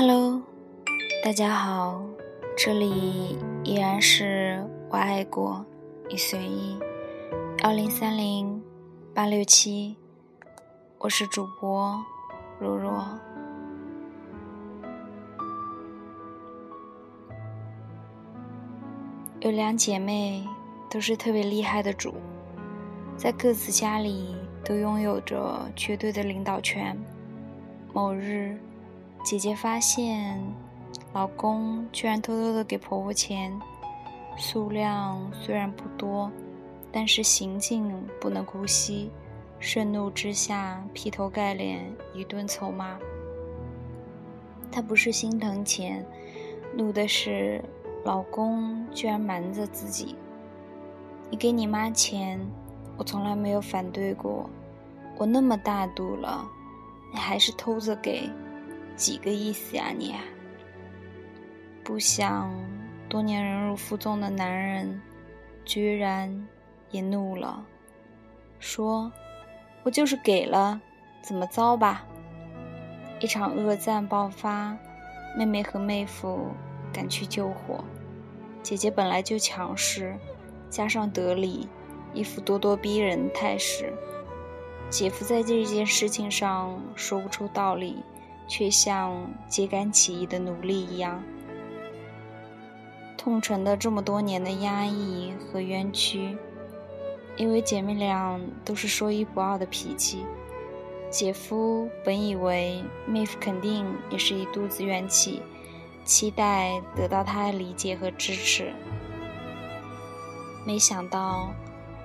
Hello，大家好，这里依然是我爱过你随意幺零三零八六七，我是主播若若。有两姐妹都是特别厉害的主，在各自家里都拥有着绝对的领导权。某日。姐姐发现，老公居然偷偷的给婆婆钱，数量虽然不多，但是行径不能姑息。盛怒之下，劈头盖脸一顿臭骂。她不是心疼钱，怒的是老公居然瞒着自己。你给你妈钱，我从来没有反对过。我那么大度了，你还是偷着给。几个意思呀你？不想多年忍辱负重的男人，居然也怒了，说：“我就是给了，怎么着吧？”一场恶战爆发，妹妹和妹夫赶去救火。姐姐本来就强势，加上得理，一副咄咄逼人态势。姐夫在这件事情上说不出道理。却像揭竿起义的奴隶一样，痛陈的这么多年的压抑和冤屈。因为姐妹俩都是说一不二的脾气，姐夫本以为妹夫肯定也是一肚子怨气，期待得到她的理解和支持。没想到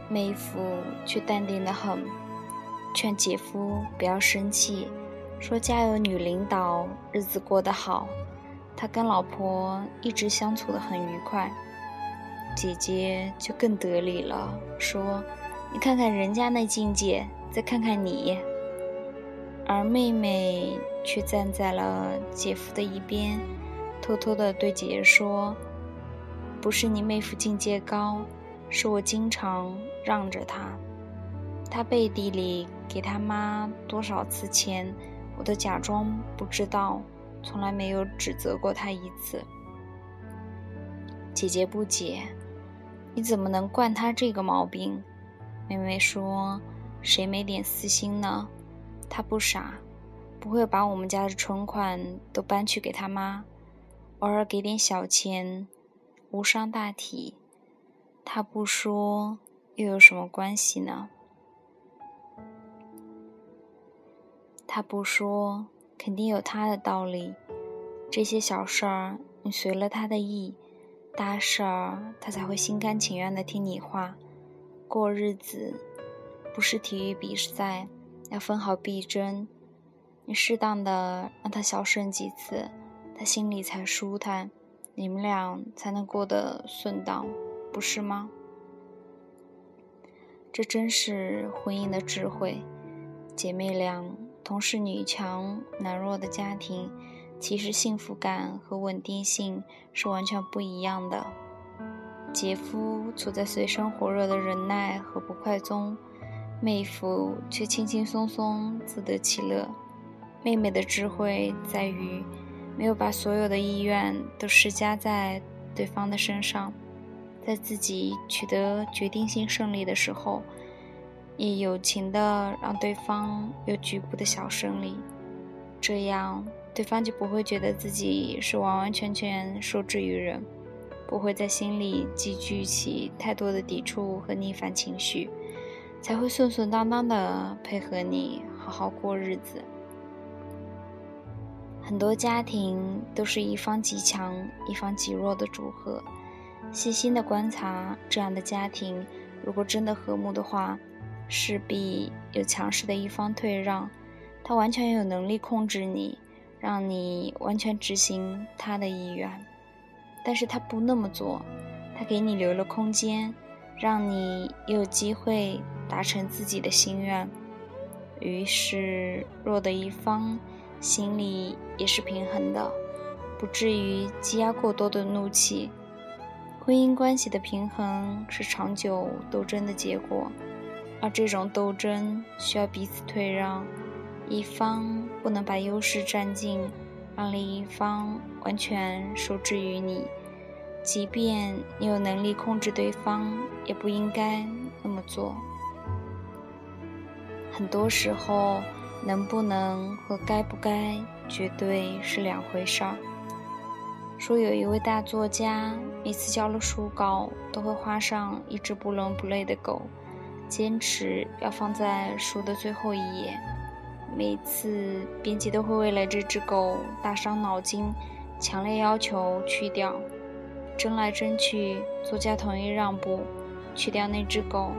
妹夫却淡定的很，劝姐夫不要生气。说家有女领导，日子过得好。他跟老婆一直相处的很愉快。姐姐就更得理了，说：“你看看人家那境界，再看看你。”而妹妹却站在了姐夫的一边，偷偷的对姐姐说：“不是你妹夫境界高，是我经常让着他。他背地里给他妈多少次钱。”我都假装不知道，从来没有指责过他一次。姐姐不解，你怎么能惯他这个毛病？妹妹说：“谁没点私心呢？他不傻，不会把我们家的存款都搬去给他妈，偶尔给点小钱，无伤大体。他不说，又有什么关系呢？”他不说，肯定有他的道理。这些小事儿，你随了他的意；大事儿，他才会心甘情愿的听你话。过日子，不是体育比赛，要分好必争。你适当的让他小顺几次，他心里才舒坦，你们俩才能过得顺当，不是吗？这真是婚姻的智慧，姐妹俩。同是女强男弱的家庭，其实幸福感和稳定性是完全不一样的。姐夫处在水深火热的忍耐和不快中，妹夫却轻轻松松自得其乐。妹妹的智慧在于，没有把所有的意愿都施加在对方的身上，在自己取得决定性胜利的时候。也友情的让对方有局部的小胜利，这样对方就不会觉得自己是完完全全受制于人，不会在心里积聚起太多的抵触和逆反情绪，才会顺顺当当的配合你好好过日子。很多家庭都是一方极强，一方极弱的组合，细心的观察这样的家庭，如果真的和睦的话。势必有强势的一方退让，他完全有能力控制你，让你完全执行他的意愿。但是他不那么做，他给你留了空间，让你有机会达成自己的心愿。于是弱的一方心里也是平衡的，不至于积压过多的怒气。婚姻关系的平衡是长久斗争的结果。而这种斗争需要彼此退让，一方不能把优势占尽，让另一方完全受制于你。即便你有能力控制对方，也不应该那么做。很多时候，能不能和该不该，绝对是两回事儿。说有一位大作家，每次交了书稿，都会画上一只不伦不类的狗，坚持要放在书的最后一页。每次编辑都会为了这只狗大伤脑筋，强烈要求去掉。争来争去，作家同意让步，去掉那只狗，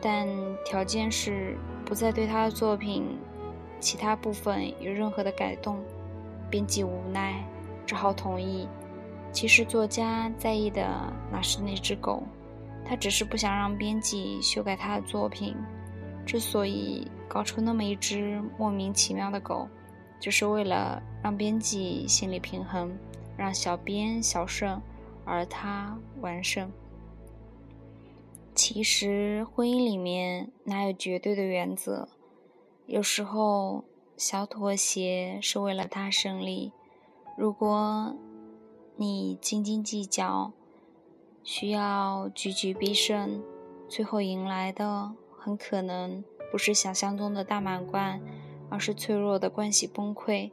但条件是不再对他的作品其他部分有任何的改动。编辑无奈，只好同意。其实作家在意的哪是那只狗，他只是不想让编辑修改他的作品。之所以搞出那么一只莫名其妙的狗，就是为了让编辑心理平衡，让小编小胜。而他完胜。其实婚姻里面哪有绝对的原则？有时候小妥协是为了大胜利。如果你斤斤计较，需要局局必胜，最后迎来的很可能不是想象中的大满贯，而是脆弱的关系崩溃。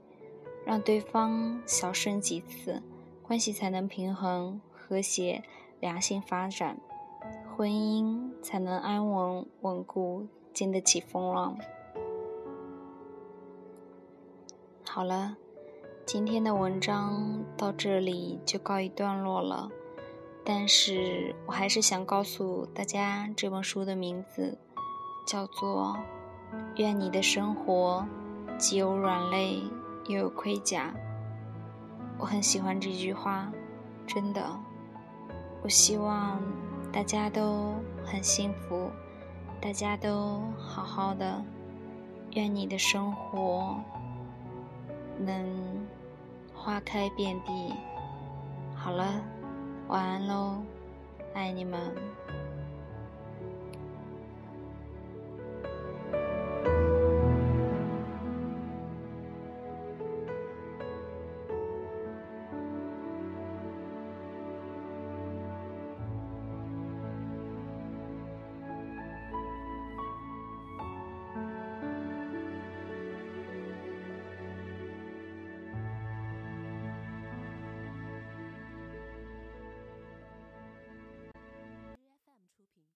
让对方小胜几次。关系才能平衡、和谐、良性发展，婚姻才能安稳稳固、经得起风浪。好了，今天的文章到这里就告一段落了，但是我还是想告诉大家，这本书的名字叫做《愿你的生活既有软肋又有盔甲》。我很喜欢这句话，真的。我希望大家都很幸福，大家都好好的。愿你的生活能花开遍地。好了，晚安喽，爱你们。